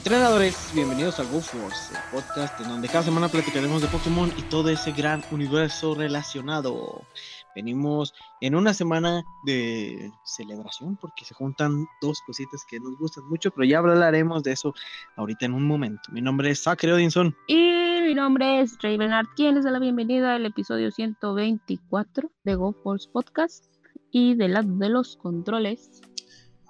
Entrenadores, bienvenidos al GoForce, el podcast en donde cada semana platicaremos de Pokémon y todo ese gran universo relacionado. Venimos en una semana de celebración porque se juntan dos cositas que nos gustan mucho, pero ya hablaremos de eso ahorita en un momento. Mi nombre es Zachary Odinson. Y mi nombre es Ray Bernard, quien les da la bienvenida al episodio 124 de GoForce Podcast y del lado de los controles.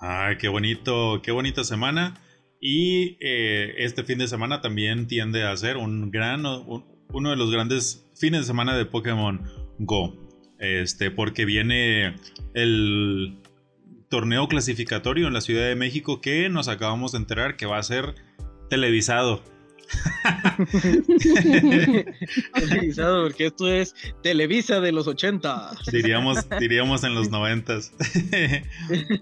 Ay, qué bonito, qué bonita semana. Y eh, este fin de semana también tiende a ser un gran, uno de los grandes fines de semana de Pokémon Go. Este, porque viene el torneo clasificatorio en la Ciudad de México que nos acabamos de enterar que va a ser televisado. televisado, porque esto es Televisa de los 80. Diríamos, diríamos en los 90.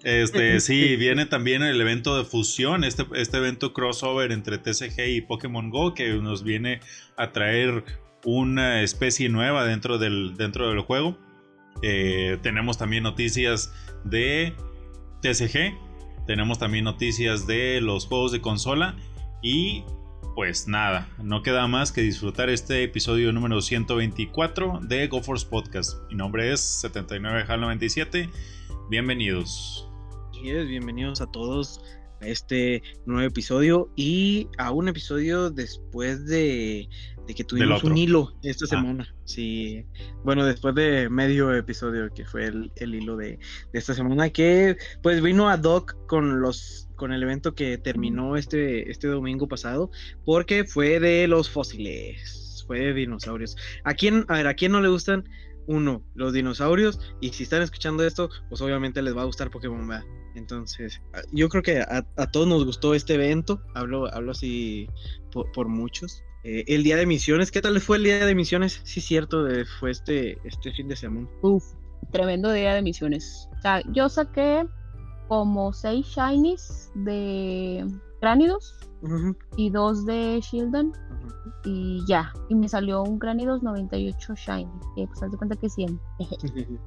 este, sí, viene también el evento de fusión, este, este evento crossover entre TCG y Pokémon Go que nos viene a traer una especie nueva dentro del, dentro del juego. Eh, tenemos también noticias de TCG, tenemos también noticias de los juegos de consola y pues nada, no queda más que disfrutar este episodio número 124 de GoForce Podcast. Mi nombre es 79HAL97. Bienvenidos. bienvenidos a todos a este nuevo episodio y a un episodio después de, que tuvimos un hilo esta ah. semana. Sí, bueno, después de medio episodio que fue el, hilo de, de, esta semana, que pues vino a Doc con los con el evento que terminó este, este domingo pasado, porque fue de los fósiles, fue de dinosaurios. ¿A quién, a ver, a quién no le gustan? Uno, los dinosaurios, y si están escuchando esto, pues obviamente les va a gustar Pokémon, ¿verdad? Entonces, yo creo que a, todos nos gustó este evento, hablo, hablo así por, muchos. Eh, el día de misiones, ¿qué tal fue el día de misiones? Sí, cierto, fue este, este fin de semana. Uf, tremendo día de misiones. O sea, yo saqué como seis shinies de Granidos y dos de Shieldon y ya. Y me salió un Granidos 98 shiny. Que pues haz de cuenta que 100.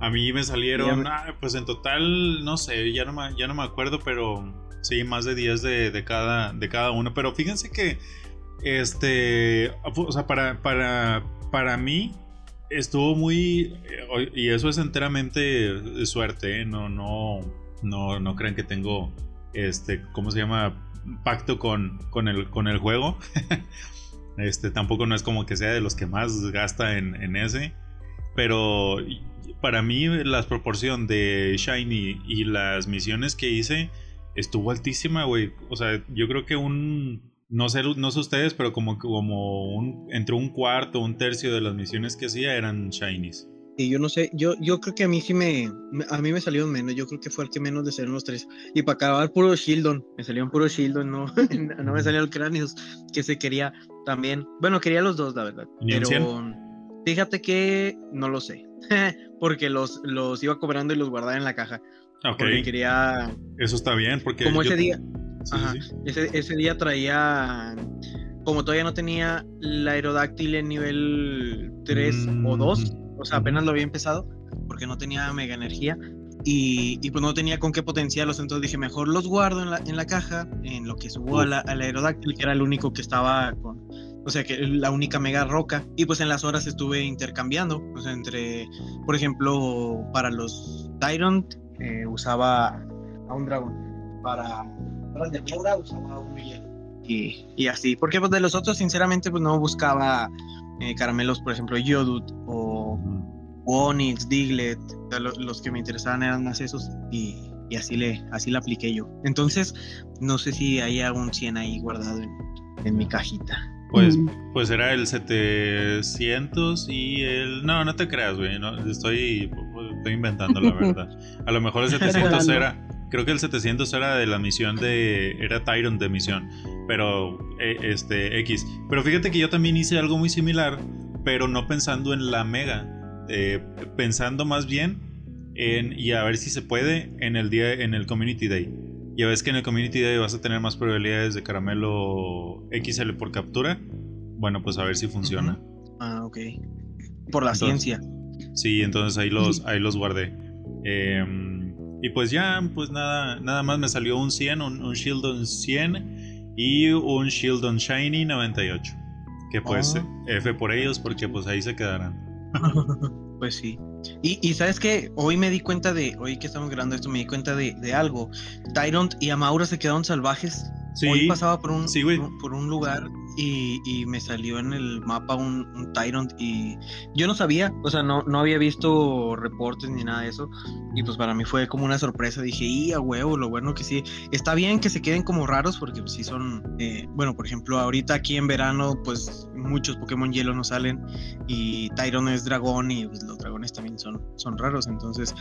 A mí me salieron, ah, pues en total, no sé, ya no me, ya no me acuerdo, pero sí, más de 10 de, cada, de cada uno. Pero fíjense que, este, o sea, para, para, para mí, estuvo muy, eh, y eso es enteramente suerte, ¿eh? no, no, no, no crean que tengo, este, ¿cómo se llama? Pacto con, con, el, con el juego. este, tampoco no es como que sea de los que más gasta en, ese. Pero para mí la proporción de Shiny y las misiones que hice estuvo altísima, güey. O sea, yo creo que un... No sé, no sé ustedes, pero como, como entre un cuarto, un tercio de las misiones que hacía eran Shinies. Y yo no sé, yo, yo creo que a mí sí me, a mí me salieron menos, yo creo que fue el que menos de ser los tres. Y para acabar, puro Shieldon, me salieron puro Shieldon, no, no me salió el Cranios, que se quería también. Bueno, quería los dos, la verdad. Pero fíjate que no lo sé, porque los, los iba cobrando y los guardaba en la caja. Ok. Porque quería... Eso está bien, porque... Como ese día... ajá, Ese, ese día traía como todavía no tenía la aerodáctil en nivel 3 o 2, o sea, apenas lo había empezado porque no tenía mega energía y, y, pues no tenía con qué potenciarlos, entonces dije, mejor los guardo en la, en la caja, en lo que subo a la, aerodáctil, que era el único que estaba con, o sea, que la única mega roca, y pues en las horas estuve intercambiando, o sea, entre, por ejemplo, para los Tyrant eh, usaba a un dragón, para, para el de usaba a un y, y, así, porque pues de los otros sinceramente pues no buscaba eh, caramelos, por ejemplo, Yodut o Onix, Diglett, los que me interesaban eran más esos y, y, así le así la apliqué yo. Entonces, no sé si hay algún 100 ahí guardado en, en mi cajita. Pues, mm. pues era el 700 y el... No, no te creas, güey. No, estoy, estoy inventando la verdad. A lo mejor el 700 era... Creo que el 700 era de la misión de... Era Tyron de misión. Pero, eh, este, X. Pero fíjate que yo también hice algo muy similar, pero no pensando en la mega. Eh, pensando más bien en... Y a ver si se puede en el día... En el Community Day. Ya ves que en el Community Day vas a tener más probabilidades de caramelo XL por captura. Bueno, pues a ver si funciona. Ah, ok. Por la ciencia. Sí, entonces ahí los, ahí los guardé. Em, y pues ya, pues nada, nada más me salió un 100, un, un Shieldon 100 y un Shieldon Shiny 98. Que pues oh. F por ellos porque pues ahí se quedarán. pues sí. Y, sabes que hoy me di cuenta de, hoy que estamos grabando esto, me di cuenta de, de algo. Tyrant y Amaura se quedaron salvajes Hoy pasaba por un, por un lugar y, me salió en el mapa un, un, Tyrant y yo no sabía, o sea, no, no había visto reportes ni nada de eso y pues para mí fue como una sorpresa, dije, y a huevo, lo bueno que sí, está bien que se queden como raros porque pues, sí son, eh, bueno, por ejemplo, ahorita aquí en verano pues muchos Pokémon hielo no salen y Tyrant es dragón y pues, los dragones también son, son raros, entonces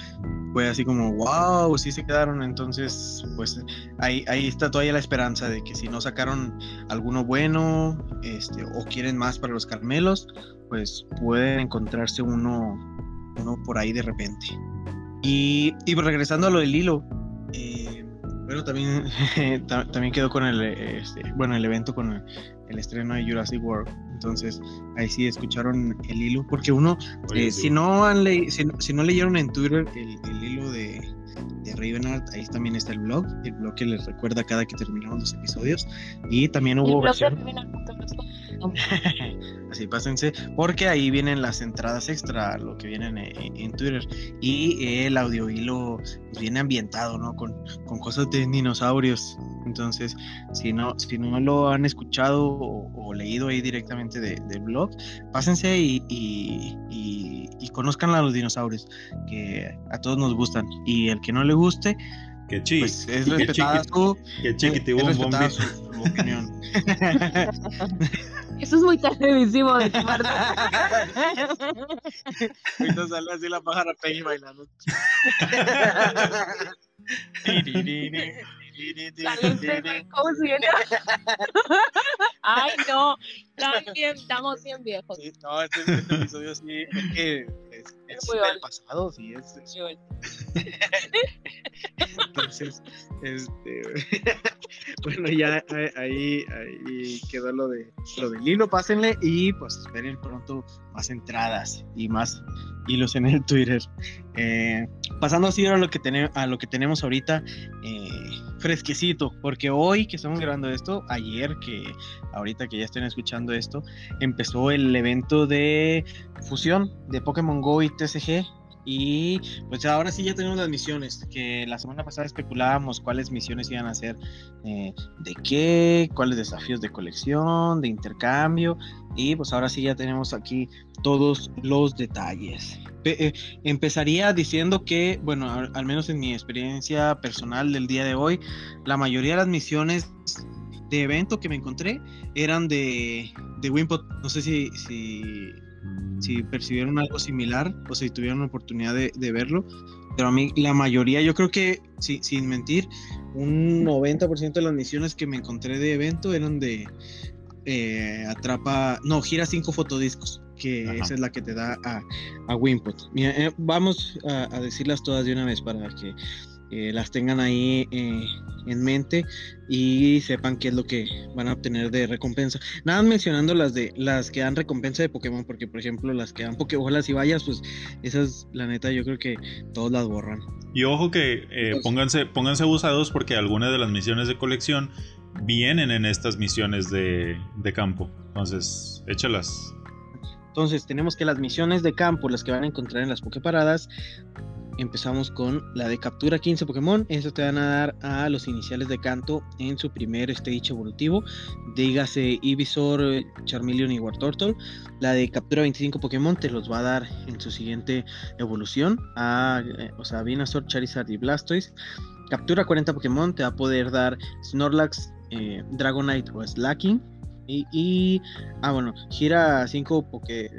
fue así como, wow, sí se quedaron, entonces pues ahí, ahí está todavía la esperanza de que si no sacaron alguno bueno este, o quieren más para los carmelos, pues pueden encontrarse uno, uno por ahí de repente. Y, y regresando a lo del hilo, eh, bueno, también, también quedó con el, este, bueno, el evento con el, estreno de Jurassic World. Entonces, ahí sí escucharon el hilo, porque uno, eh, si, no han si, no leyeron en Twitter el, Ravenart, ahí también está el blog, el blog que les recuerda cada que terminamos los episodios. Y también hubo versión... Así pásense, porque ahí vienen las entradas extra, lo que vienen en, Twitter. Y el audio hilo pues, viene ambientado, ¿no? Con, con, cosas de dinosaurios. Entonces, si no, si no lo han escuchado o, leído ahí directamente del blog, pásense y, y, y, conozcan a los dinosaurios, que a todos nos gustan. Y el que no le guste, que chi, pues es respetada su, que su opinión. Eso es muy televisivo de tu parte. Ahorita sale así la pájara Peggy bailando. Ay, no, estamos bien viejos. Sí, no, este, este, episodio sí es que es, es del pasado, sí, es. es... Entonces, este, bueno, ya ahí, ahí quedó lo de lo del hilo, pásenle y pues esperen pronto más entradas y más hilos en el Twitter. Eh, pasando así ahora a lo que, tenemos a lo que tenemos ahorita, eh, fresquecito, porque hoy que estamos grabando esto, ayer que ahorita que ya estén escuchando esto, empezó el evento de fusión de Pokémon Go y TCG y pues ahora sí ya tenemos las misiones, que la semana pasada especulábamos cuáles misiones iban a ser, eh, de qué, cuáles desafíos de colección, de intercambio. Y pues ahora sí ya tenemos aquí todos los detalles. Eh, empezaría diciendo que, bueno, al, menos en mi experiencia personal del día de hoy, la mayoría de las misiones de evento que me encontré eran de, de Wimpot. No sé si, si si percibieron algo similar o si tuvieron la oportunidad de, verlo. Pero a mí la mayoría, yo creo que, sin mentir, un 90% de las misiones que me encontré de evento eran de eh, atrapa, no, gira cinco fotodiscos, que esa es la que te da a, a Wimpot. Eh, vamos a decirlas todas de una vez para que eh, las tengan ahí eh, en mente y sepan qué es lo que van a obtener de recompensa. Nada mencionando las de las que dan recompensa de Pokémon, porque por ejemplo las que dan Pokébolas y vallas, pues esas la neta yo creo que todos las borran. Y ojo que eh, pues pónganse, pónganse abusados porque algunas de las misiones de colección vienen en estas misiones de, de campo. Entonces, échalas. Entonces, tenemos que las misiones de campo, las que van a encontrar en las Poképaradas, empezamos con la de captura 15 Pokémon. Eso te van a dar a los iniciales de canto en su primer stage evolutivo. Dígase Ivysaur, Charmeleon y Wartortle. La de captura 25 Pokémon te los va a dar en su siguiente evolución. A, eh, o sea, Venusaur, Charizard y Blastoise. Captura 40 Pokémon te va a poder dar Snorlax, eh, Dragonite o Slacking. Y, y, ah, bueno, gira 5 Poké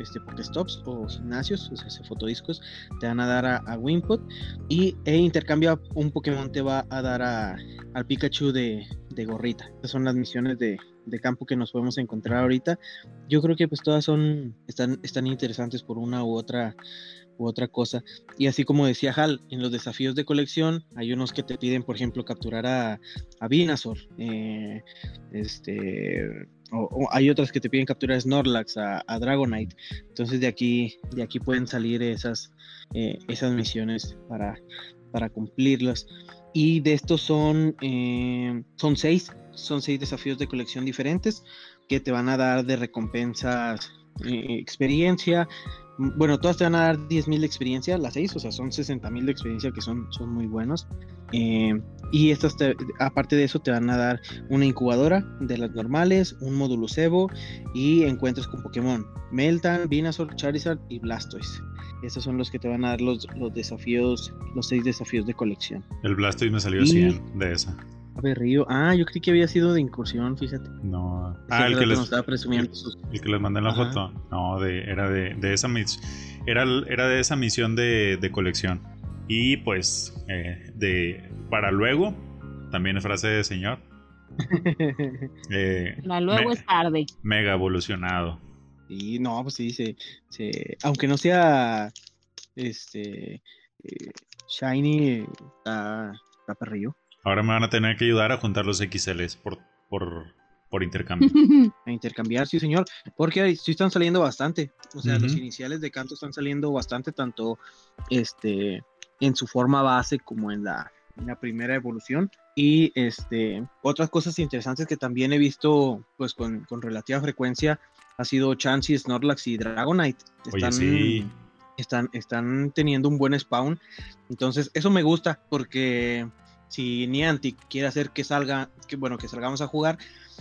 este, stops o gimnasios, o sea, fotodiscos, te van a dar a, a Wimpot y e intercambia un Pokémon te va a dar a, al Pikachu de, de gorrita. Estas son las misiones de, de, campo que nos podemos encontrar ahorita. Yo creo que pues todas son, están, están interesantes por una u otra u otra cosa. Y así como decía Hal, en los desafíos de colección hay unos que te piden, por ejemplo, capturar a, a eh, este, o, hay otras que te piden capturar Snorlax, a, Dragonite. Entonces de aquí, de aquí pueden salir esas, eh, esas misiones para, para cumplirlas. Y de estos son, eh, son seis son seis desafíos de colección diferentes que te van a dar de recompensas eh, experiencia. Bueno, todas te van a dar 10.000 de experiencia, las seis, o sea, son 60.000 de experiencia que son, son muy buenos. Eh, y estas, aparte de eso, te van a dar una incubadora de las normales, un módulo Evo y encuentros con Pokémon Meltan, Venusaur, Charizard y Blastoise. Estos son los que te van a dar los, los desafíos, los seis desafíos de colección. El Blastoise me salió 100 de esa. Río. Ah, yo creí que había sido de incursión, fíjate. No. Ah, el que, les, estaba presumiendo el, que les mandé en la foto. No, de, era de, de esa misión. Era, era de esa misión de, de colección. Y pues, eh, de para luego, también es frase de señor. eh, para luego es tarde. Mega evolucionado. Y no, pues sí, se, aunque no sea este eh, Shiny, está, está perrillo. Ahora me van a tener que ayudar a juntar los XLs por, por, por intercambio. a intercambiar, sí, señor. Porque sí están saliendo bastante. O sea, los iniciales de canto están saliendo bastante, tanto este en su forma base como en la, la primera evolución. Y este, otras cosas interesantes que también he visto pues con, con relativa frecuencia ha sido Chansey, Snorlax y Dragonite. Están, sí. están, están teniendo un buen spawn. Entonces, eso me gusta porque si Niantic quiere hacer que salga, bueno, que salgamos a jugar,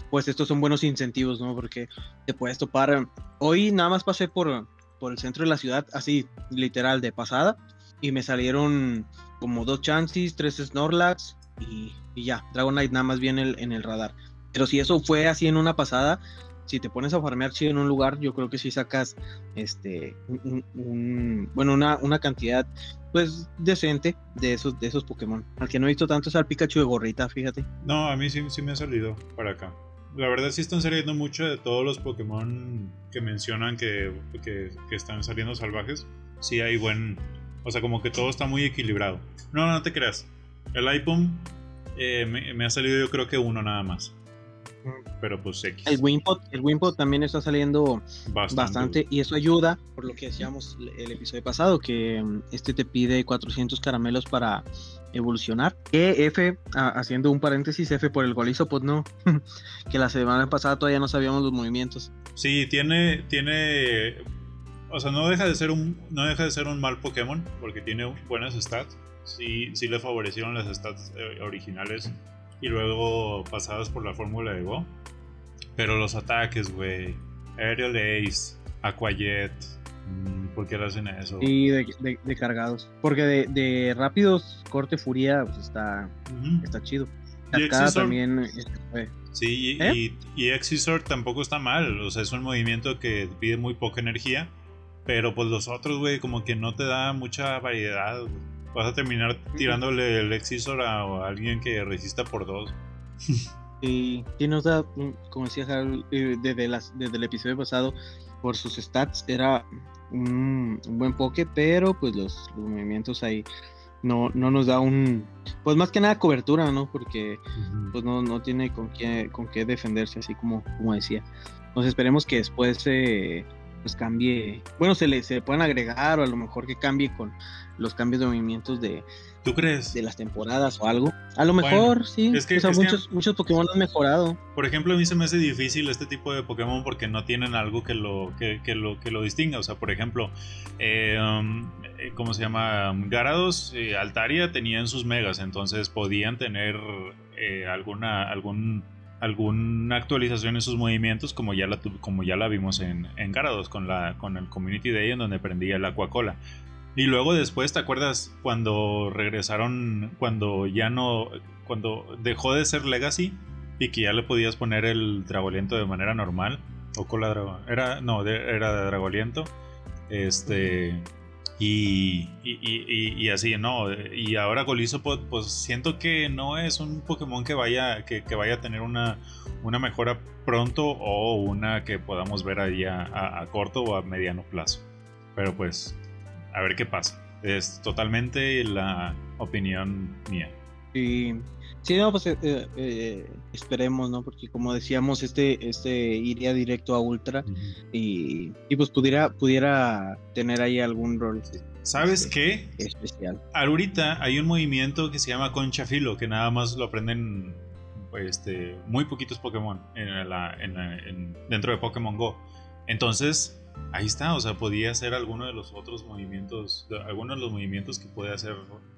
pues estos son buenos incentivos, ¿no? Porque te puedes topar. Hoy nada más pasé por, por el centro de la ciudad, así literal de pasada, y me salieron como dos Chances, tres Snorlax y, y ya, Dragonite nada más viene en el radar. Pero si eso fue así en una pasada, si te pones a farmear chido en un lugar, yo creo que si sacas este bueno, una, una, cantidad pues decente de esos, de esos Pokémon. Al que no he visto tanto es al Pikachu de gorrita, fíjate. No, a mí sí, sí me ha salido para acá. La verdad sí están saliendo mucho de todos los Pokémon que mencionan que, que, están saliendo salvajes. Sí hay buen... O sea, como que todo está muy equilibrado. No, no, te creas. El iPhone eh, me, me ha salido yo creo que uno nada más pero pues X. El Wimpot, el Wimpot también está saliendo bastante. y eso ayuda, por lo que decíamos el episodio pasado, que mm, este te pide 400 caramelos para evolucionar. Que F, haciendo un paréntesis, F por el golizo, pues no, que la semana pasada todavía no sabíamos los movimientos. Sí, tiene, tiene, o sea, no deja de ser un, no deja de ser un mal Pokémon, porque tiene buenas stats. Sí, sí le favorecieron las stats eh, originales y luego pasadas por la fórmula de Go. Pero los ataques, güey, Aerial Ace, Aquajet, mm, ¿por qué lo hacen eso? Y de, cargados. Porque de, rápidos, corte furia, pues está, está chido. Acá también. Este, sí, y, ¿Eh? y, Exisor tampoco está mal. O sea, es un movimiento que pide muy poca energía. Pero pues los otros, güey, como que no te da mucha variedad vas a terminar tirándole el Exisor a, alguien que resista por dos. Y, y nos da, como decía Harold, eh, desde, las, desde el episodio pasado, por sus stats era un, buen poke, pero pues los, movimientos ahí no, no nos da un, pues más que nada cobertura, ¿no? Porque pues no, no tiene con qué, con qué defenderse, así como, como decía. Entonces esperemos que después eh, pues cambie, bueno, se le, se puedan agregar o a lo mejor que cambie con los cambios de movimientos de, ¿Tú crees? De las temporadas o algo. A lo mejor, sí. Es que, muchos, muchos Pokémon han mejorado. Por ejemplo, a mí se me hace difícil este tipo de Pokémon porque no tienen algo que lo, que, lo, que lo distinga. O sea, por ejemplo, eh, um, eh, ¿cómo se llama? Garados, eh, Altaria tenían sus megas, entonces podían tener alguna, algún alguna actualización en sus movimientos como ya la, como ya la vimos en, en Garados con, la, con el Community Day en donde prendía el Aquacola. Y luego después, ¿te acuerdas cuando regresaron, cuando ya no, cuando dejó de ser Legacy y que ya le podías poner el Dragoliento de manera normal? O cola era, no, era de Dragoliento. Este, y, y, así, ¿no? Y ahora Golisopod, pues siento que no es un Pokémon que vaya, que, vaya a tener una, una mejora pronto o una que podamos ver ahí a, a corto o a mediano plazo. Pero pues a ver qué pasa. Es totalmente la opinión mía. Sí, sí no, pues eh, eh, esperemos, ¿no? Porque como decíamos, este, este iría directo a Ultra y, pues pudiera, pudiera tener ahí algún rol. ¿Sabes este, qué? Especial. Ahorita hay un movimiento que se llama Concha Filo, que nada más lo aprenden este, muy poquitos Pokémon en la, en dentro de Pokémon Go. Entonces, ahí está, o sea, podía hacer alguno de los otros movimientos, alguno de los movimientos que puede hacer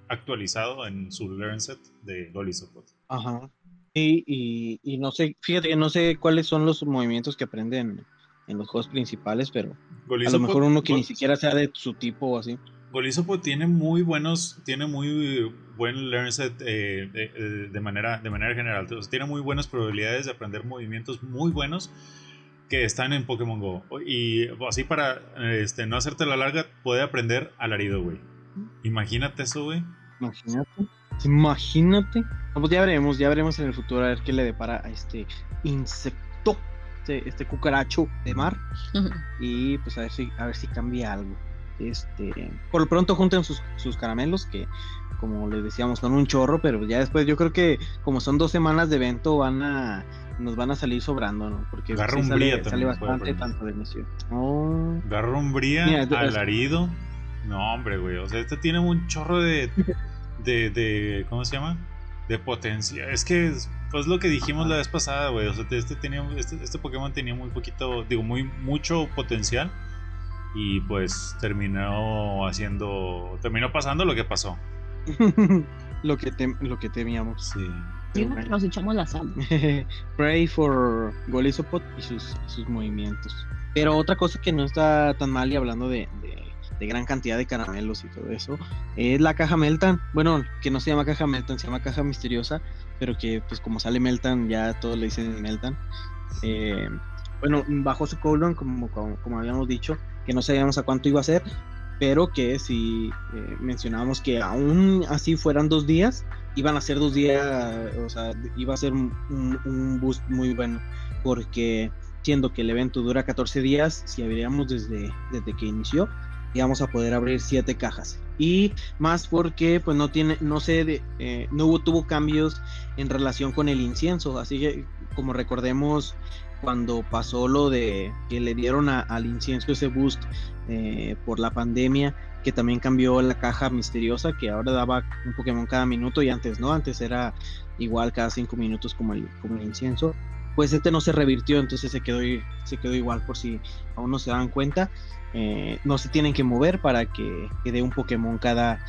actualizado en su Learn Set de Golisopod. Ajá. Y, y, no sé, fíjate que no sé cuáles son los movimientos que aprenden en los juegos principales, pero a lo mejor uno que ni siquiera sea de su tipo o así. Golisopod tiene muy buenos, tiene muy buen learn set eh, de, manera, de manera general. tiene muy buenas probabilidades de aprender movimientos muy buenos que están en Pokémon Go. Y así para este, no hacerte la larga, puede aprender alarido, güey. Imagínate eso, güey. Imagínate. Imagínate. pues ya veremos, ya veremos en el futuro a ver qué le depara a este insecto, este, este cucaracho de mar. Y pues a ver si, a ver si cambia algo. Este, por lo pronto junten sus, sus caramelos que como les decíamos son un chorro, pero ya después yo creo que como son dos semanas de evento van a nos van a salir sobrando, ¿no? Porque Garrumbría sale, bastante tanto de misión. Oh. Garrumbría, alarido. No, hombre, güey. O sea, este tiene un chorro de, de, de ¿cómo se llama? De potencia. Es que, pues lo que dijimos la vez pasada, güey. O sea, este, tenía, este, este Pokémon tenía muy poquito, digo, muy mucho potencial. Y pues terminó haciendo, terminó pasando lo que pasó. lo, que lo que temíamos. Sí nos echamos la sal. Pray for Golisopod y sus, sus movimientos. Pero otra cosa que no está tan mal y hablando de, de, gran cantidad de caramelos y todo eso, es la caja Meltan. Bueno, que no se llama caja Meltan, se llama caja misteriosa, pero que pues como sale Meltan ya todos le dicen Meltan. Eh, bueno, bajo su cooldown, como, como, habíamos dicho, no sabíamos a cuánto iba a ser, pero que si eh, mencionábamos que aún así fueran dos días, iban a ser dos días, o sea, iba a ser un, boost muy bueno, porque siendo que el evento dura 14 días, si abriríamos desde, desde que inició, íbamos a poder abrir siete cajas. Y más porque pues no tiene, no sé, eh, no hubo, tuvo cambios en relación con el incienso, así que como recordemos cuando pasó lo de que le dieron al incienso ese boost eh, por la pandemia, que también cambió la caja misteriosa, que ahora daba un Pokémon cada minuto y antes no, antes era igual cada cinco minutos como el, como el incienso. Pues este no se revirtió, entonces se quedó, se quedó igual por si aún no se dan cuenta. Eh, no se tienen que mover para que, que dé un Pokémon cada,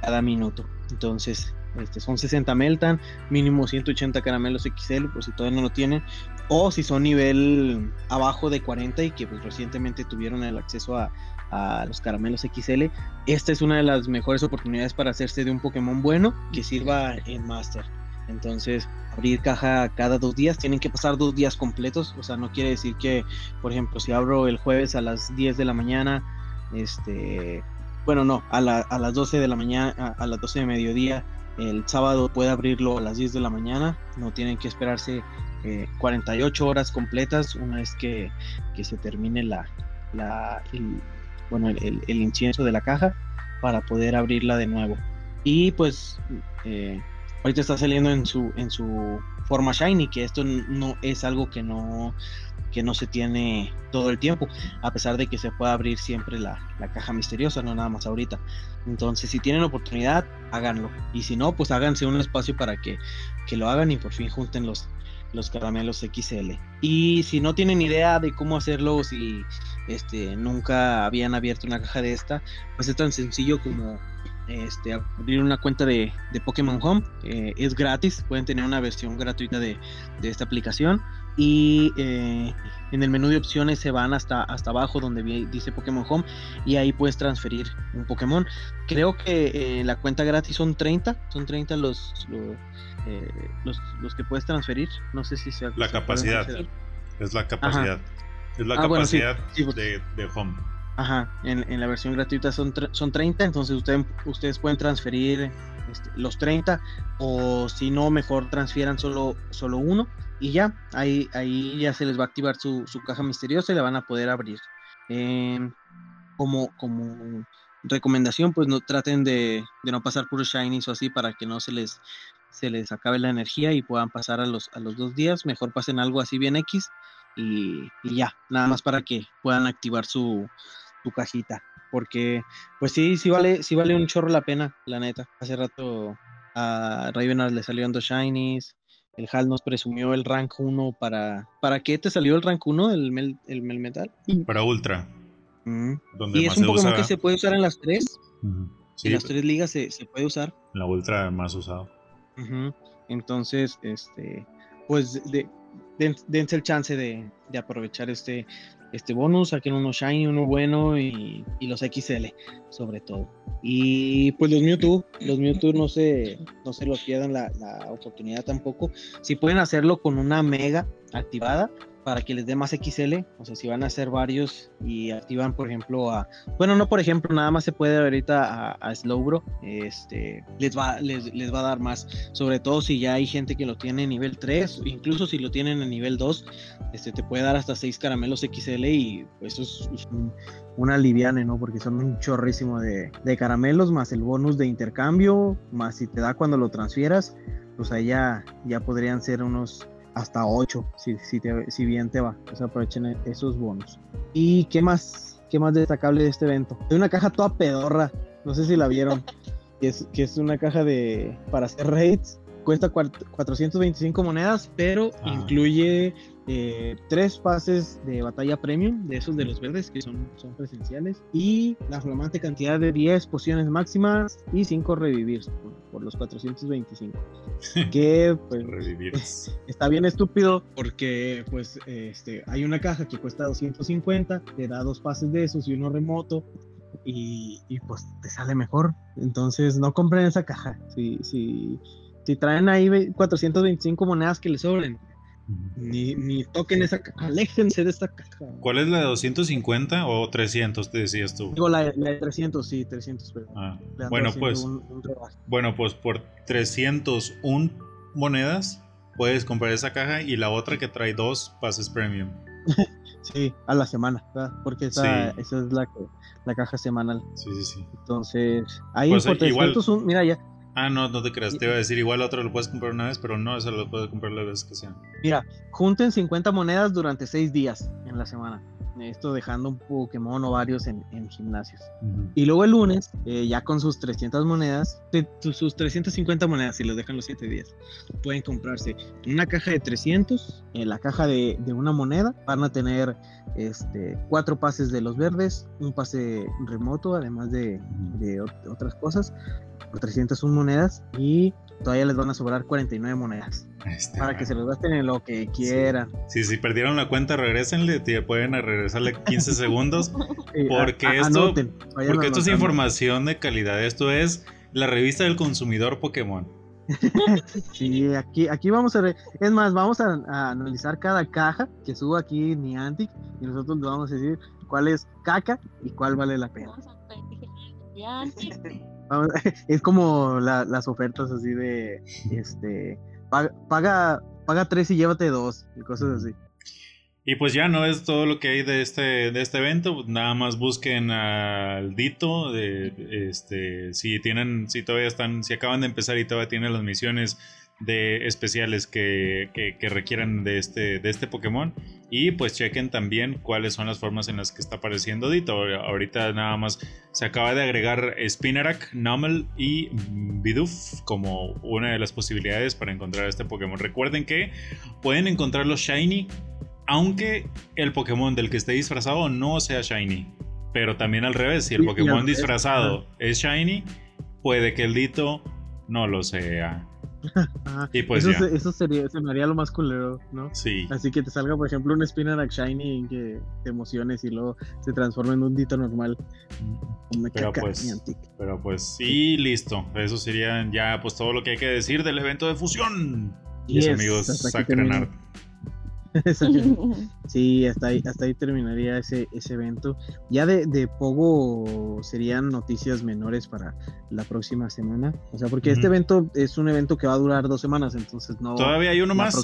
cada minuto. Entonces, este, son 60 Meltan, mínimo 180 caramelos XL, por si todavía no lo tienen. O si son nivel abajo de 40 y que pues, recientemente tuvieron el acceso a, a los caramelos XL, esta es una de las mejores oportunidades para hacerse de un Pokémon bueno que sirva en Master. Entonces, abrir caja cada dos días, tienen que pasar dos días completos, o sea, no quiere decir que, por ejemplo, si abro el jueves a las 10 de la mañana, este, bueno, no, a, a las 12 de la mañana, a, las 12 de mediodía, el sábado puede abrirlo a las 10 de la mañana, no tienen que esperarse 48 eh, horas completas una vez que, que se termine la, la, bueno, el, incienso de la caja para poder abrirla de nuevo. Y pues eh, ahorita está saliendo en su, en su forma shiny, que esto no es algo que no, que no se tiene todo el tiempo, a pesar de que se pueda abrir siempre la, la, caja misteriosa, no nada más ahorita. Entonces, si tienen oportunidad, háganlo. Y si no, pues háganse un espacio para que, que lo hagan y por fin junten los, los caramelos XL. Y si no tienen idea de cómo hacerlo, si este, nunca habían abierto una caja de esta, pues es tan sencillo como este, abrir una cuenta de, de Pokémon Home. Eh, es gratis, pueden tener una versión gratuita de, de esta aplicación. Y eh, en el menú de opciones se van hasta, hasta abajo donde dice Pokémon Home y ahí puedes transferir un Pokémon. Creo que eh, la cuenta gratis son 30, son 30 los, los, los, que puedes transferir. No sé si sea... La capacidad. Es la capacidad. Es la ah, capacidad pues, de, home. Ajá, en, en, la versión gratuita son, son 30, entonces ustedes, ustedes pueden transferir este, los 30 o si no, mejor transfieran solo, solo uno y ya, ahí, ahí ya se les va a activar su, su caja misteriosa y la van a poder abrir. Em, como, como recomendación, pues no traten de, de no pasar puros shinies o así para que no se les, se les acabe la energía y puedan pasar a los, a los dos días. Mejor pasen algo así bien X y, ya, nada más para que puedan activar su, cajita. Porque, pues sí, sí vale, sí vale un chorro la pena, la neta. Hace rato a Ravenard le salieron dos shinies. el HAL nos presumió el rank 1 para... ¿Para qué te salió el rank 1 el, el Melmetal? Para Ultra. Mm. y es un Pokémon que se puede usar en las tres. en las tres ligas se, puede usar. La Ultra más usado. Entonces, este, pues de, dense el chance de, de, aprovechar este, este bonus, saquen uno shiny, uno bueno y, los XL sobre todo. Y pues los Mewtwo, los Mewtwo no se, no se los pierdan la oportunidad tampoco. Si pueden hacerlo con una mega activada, para que les dé más XL, o sea, si van a hacer varios y activan, por ejemplo, a, bueno, no por ejemplo, nada más se puede ahorita a, Slowbro, este, les va, les, les, va a dar más, sobre todo si ya hay gente que lo tiene en nivel 3, incluso si lo tienen en nivel 2, este, te puede dar hasta 6 caramelos XL y eso es, un, una liviane, ¿no? Porque son un chorrísimo de, de caramelos, más el bonus de intercambio, más si te da cuando lo transfieras, pues ahí ya, ya podrían ser unos hasta 8, si, si, si bien te va. Pues aprovechen e, esos bonos. ¿Y qué más? ¿Qué más destacable de este evento? Hay una caja toda pedorra, no sé si la vieron, que es, que es una caja de para hacer raids cuesta 425 monedas, pero ah. incluye eh, tres pases de batalla premium, de esos de los verdes que son, son presenciales, y la flamante cantidad de 10 pociones máximas y 5 revivir por, los 425. que pues está bien estúpido porque pues este, hay una caja que cuesta 250, te da dos pases de esos y uno remoto, y, y, pues te sale mejor. Entonces no compren esa caja. Si, si, si traen ahí 425 monedas que les sobren, ni, ni, toquen esa caja, aléjense de esta caja. ¿Cuál es la de 250 o 300, te decías tú? Digo, la, de 300, sí, 300. Ah, bueno, pues, bueno, pues por 301 monedas puedes comprar esa caja y la otra que trae dos pases premium. sí, a la semana, ¿verdad? porque esa, esa es la, la caja semanal. Sí, sí, sí. Entonces, ahí pues, por 301, mira ya Ah, no, no te creas. Te iba a decir, igual otro lo puedes comprar una vez, pero no, eso lo puedes comprar la vez que sea. Mira, junten 50 monedas durante 6 días en la semana. Esto dejando un Pokémon o varios en, gimnasios. Y luego el lunes, eh, ya con sus 300 monedas, sus 350 monedas, si los dejan los 7 días, pueden comprarse una caja de 300, en eh, la caja de, una moneda. Van a tener este, cuatro pases de los verdes, un pase remoto, además de, de otras cosas por 301 monedas y todavía les van a sobrar 49 monedas. Este, para que se los gasten en lo que quieran. Sí, si perdieron la cuenta, regresenle, pueden regresarle 15 segundos. porque esto, porque esto es información de calidad. Esto es la revista del consumidor Pokémon. sí, aquí, aquí vamos a ver. Es más, vamos a, analizar cada caja que suba aquí Niantic y nosotros le vamos a decir cuál es caca y cuál vale la pena. es como las ofertas así de, este, paga, paga, tres y llévate dos, y cosas así. Y pues ya no es todo lo que hay de este, de este evento, nada más busquen al Dito, de, este, si tienen, si todavía están, si acaban de empezar y todavía tienen las misiones de especiales que, que, requieran de este, de este Pokémon. Y pues chequen también cuáles son las formas en las que está apareciendo Dito. Ahorita nada más se acaba de agregar Spinarak, Numel y Bidoof como una de las posibilidades para encontrar este Pokémon. Recuerden que pueden encontrarlo Shiny aunque el Pokémon del que esté disfrazado no sea Shiny. Pero también al revés, si el Pokémon disfrazado es Shiny, puede que el Dito no lo sea. y pues eso, eso sería, se me haría lo más culero, ¿no? Sí. Así que te salga, por ejemplo, un Spinarak Shiny y que te emociones y luego se transforma en un Dito normal. pero pues, pero pues sí, listo. Eso sería ya pues todo lo que hay que decir del evento de fusión. Y yes, amigos Sacrenart. sí, hasta ahí, hasta ahí terminaría ese, ese evento. Ya de, de Pogo serían noticias menores para la próxima semana. O sea, porque este evento es un evento que va a durar dos semanas, entonces no. Todavía hay uno más,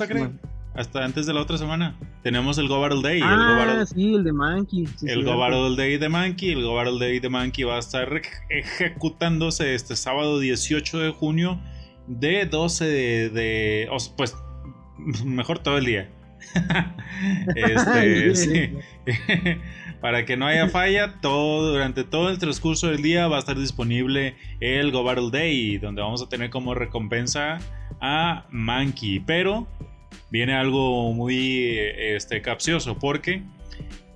Hasta antes de la otra semana. Tenemos el Go Battle Day. Ah, el sí, el de Monkey. el Go Battle Day de Monkey. El Go Battle Day de Monkey va a estar ejecutándose este sábado 18 de junio de 12 de, de pues mejor todo el día este, Para que no haya falla, todo, durante todo el transcurso del día va a estar disponible el Go Battle Day, donde vamos a tener como recompensa a Mankey. Pero viene algo muy este, capcioso porque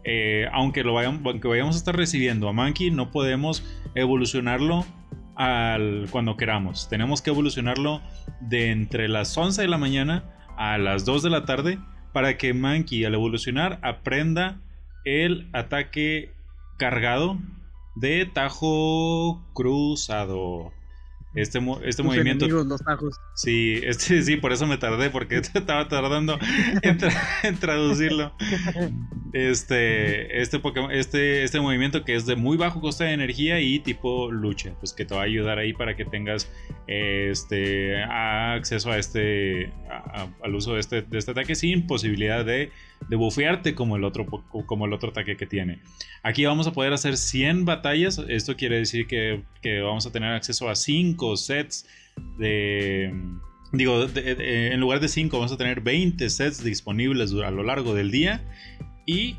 eh, aunque, lo vayamos, aunque vayamos a estar recibiendo a Mankey, no podemos evolucionarlo al, cuando queramos. Tenemos que evolucionarlo de entre las 11 de la mañana a las 2 de la tarde para que Mankey al evolucionar aprenda el ataque cargado de tajo cruzado. Este, este movimiento. los tajos. Sí, este, sí, por eso me tardé, porque estaba tardando en, traducirlo. Este, este, Pokémon, este, este movimiento que es de muy bajo coste de energía y tipo lucha, pues que te va a ayudar ahí para que tengas este, acceso a este, al uso de este, de este ataque sin posibilidad de, de bufearte como el, otro, como el otro ataque que tiene. Aquí vamos a poder hacer 100 batallas, esto quiere decir que, que vamos a tener acceso a 5 sets de Digo, en lugar de 5 vamos a tener 20 sets disponibles a lo largo del día. Y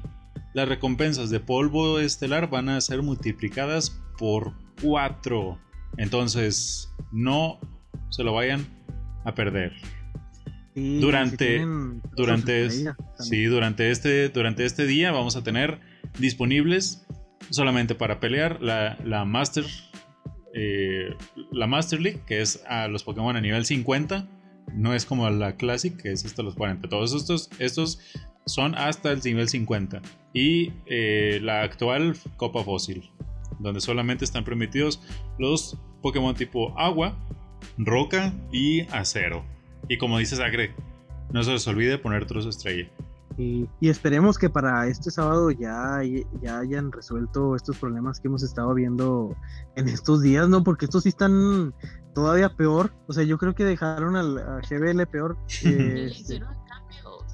las recompensas de polvo estelar van a ser multiplicadas por 4. Entonces, no se lo vayan a perder. Durante durante sí, durante este durante este día vamos a tener disponibles solamente para pelear la, la Master eh, la Master League, que es a los Pokémon a nivel 50. No es como la Classic, que es hasta los 40. Todos estos, estos son hasta el nivel 50. Y eh, la actual Copa Fósil, donde solamente están permitidos los Pokémon tipo agua, roca y acero. Y como dice Sacre, no se les olvide poner trozo estrella. Y, esperemos que para este sábado ya, ya hayan resuelto estos problemas que hemos estado viendo en estos días, ¿no? Porque estos sí están todavía peor. O sea, yo creo que dejaron al GBL peor. Este,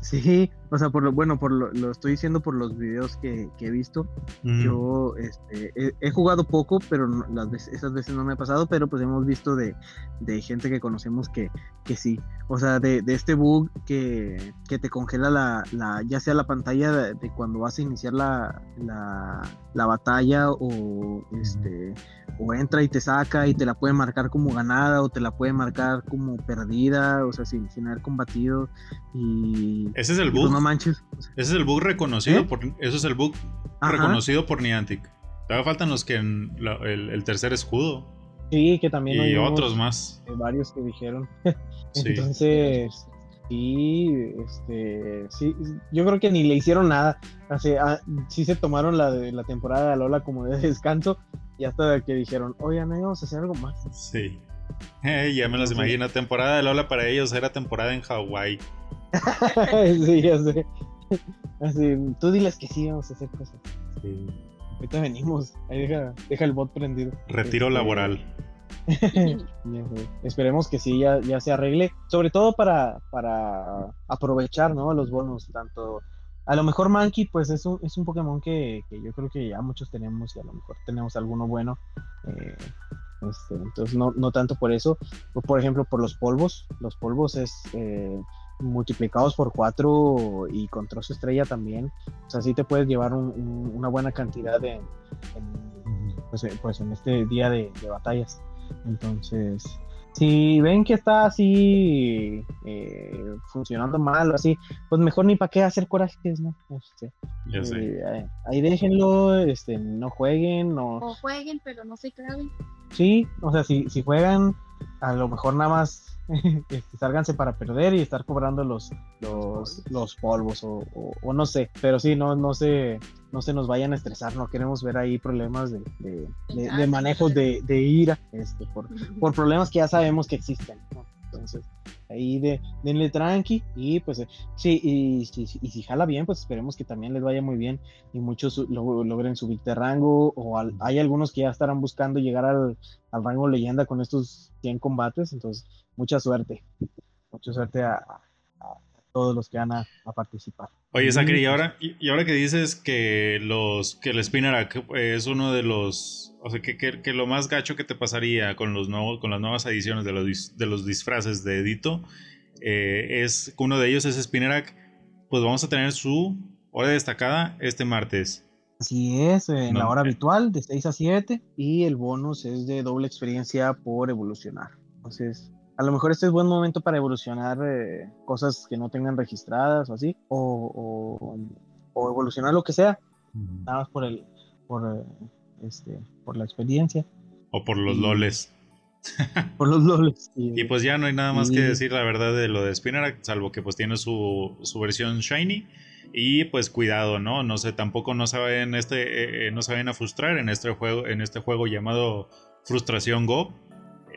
Sí, o sea, por lo, bueno, por lo, estoy diciendo por los videos que, he visto. Yo este, he, jugado poco, pero las veces, esas veces no me ha pasado, pero pues hemos visto de, gente que conocemos que, que sí. O sea, de, este bug que, te congela la, la, ya sea la pantalla de, cuando vas a iniciar la, la, batalla o este o entra y te saca y te la puede marcar como ganada o te la puede marcar como perdida, o sea, sin, sin haber combatido. Y ese es el pues, bug. no manches. Ese es el bug reconocido ¿Eh? por eso es el bug reconocido por Niantic. Todavía faltan los que en el, tercer escudo. Sí, que también y otros más. Varios que dijeron. Entonces, sí, este, sí, yo creo que ni le hicieron nada. Así, ah, sí se tomaron la, la temporada de Lola como de descanso y hasta que dijeron, oye, no vamos a hacer algo más. Sí. ya me las imagino. Temporada de Lola para ellos era temporada en Hawái. sí, ya sé. Así, tú diles que sí, vamos a hacer cosas. Sí. Ahorita venimos. Ahí deja, deja el bot prendido. Retiro este, laboral. Esperemos que sí, ya, ya se arregle. Sobre todo para, para aprovechar ¿no? los bonos. Tanto. A lo mejor Mankey, pues es un, es un Pokémon que, que, yo creo que ya muchos tenemos y a lo mejor tenemos alguno bueno. Eh, este, entonces, no, no tanto por eso. Por ejemplo, por los polvos. Los polvos es. Eh, multiplicados por 4 y con trozo estrella también. O sea, sí te puedes llevar una buena cantidad de, en, pues, pues, en este día de, batallas. Entonces, si ven que está así eh, funcionando mal o así, pues mejor ni para qué hacer corajes, ¿no? Este, eh, ahí déjenlo, este, no jueguen, no... O jueguen, pero no se claven. Sí, o sea, si, si juegan, a lo mejor nada más este, sálganse para perder y estar cobrando los, los, los polvos o, no sé, pero sí, no, no, se, no se nos vayan a estresar, no queremos ver ahí problemas de, de, manejo de, ira este, por, por problemas que ya sabemos que existen. Entonces, ahí de, denle tranqui y pues eh, sí, y, si jala bien, pues esperemos que también les vaya muy bien y muchos logren subir de rango o hay algunos que ya estarán buscando llegar al, al rango leyenda con estos 100 combates, entonces mucha suerte. Mucha suerte a, todos los que van a, participar. Oye, Sacri, y ahora, y, ahora que dices que los que el Spinnerack es uno de los. O sea, que, que, lo más gacho que te pasaría con los nuevos, con las nuevas ediciones de los, de los disfraces de Edito, eh, es uno de ellos es Spinnerack. Pues vamos a tener su hora destacada este martes. Así es, en la hora habitual de 6 a 7 y el bonus es de doble experiencia por evolucionar. Entonces, a lo mejor este es buen momento para evolucionar eh, cosas que no tengan registradas o así, o, o, evolucionar lo que sea, nada más por el, por, eh, este, por la experiencia. O por los loles. por los loles. Y pues ya no hay nada más que decir la verdad de lo de Spinner, salvo que pues tiene su, su versión shiny. Y pues cuidado, ¿no? No sé, tampoco no saben este, eh, no saben a frustrar en este juego, en este juego llamado Frustración Go.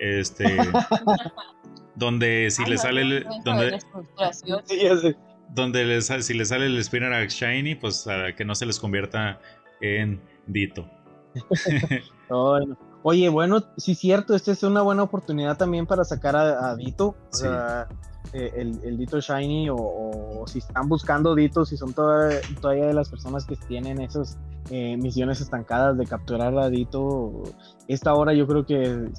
Este. donde si le sale el, donde, donde si le sale el Spinner Shiny, pues que no se les convierta en Dito. Oye, bueno, sí es cierto, esta es una buena oportunidad también para sacar a, Dito. O sea, eh, el, Dito Shiny o, si están buscando Ditos, si son todavía de las personas que tienen esas eh, misiones estancadas de capturar a Dito, esta hora yo creo que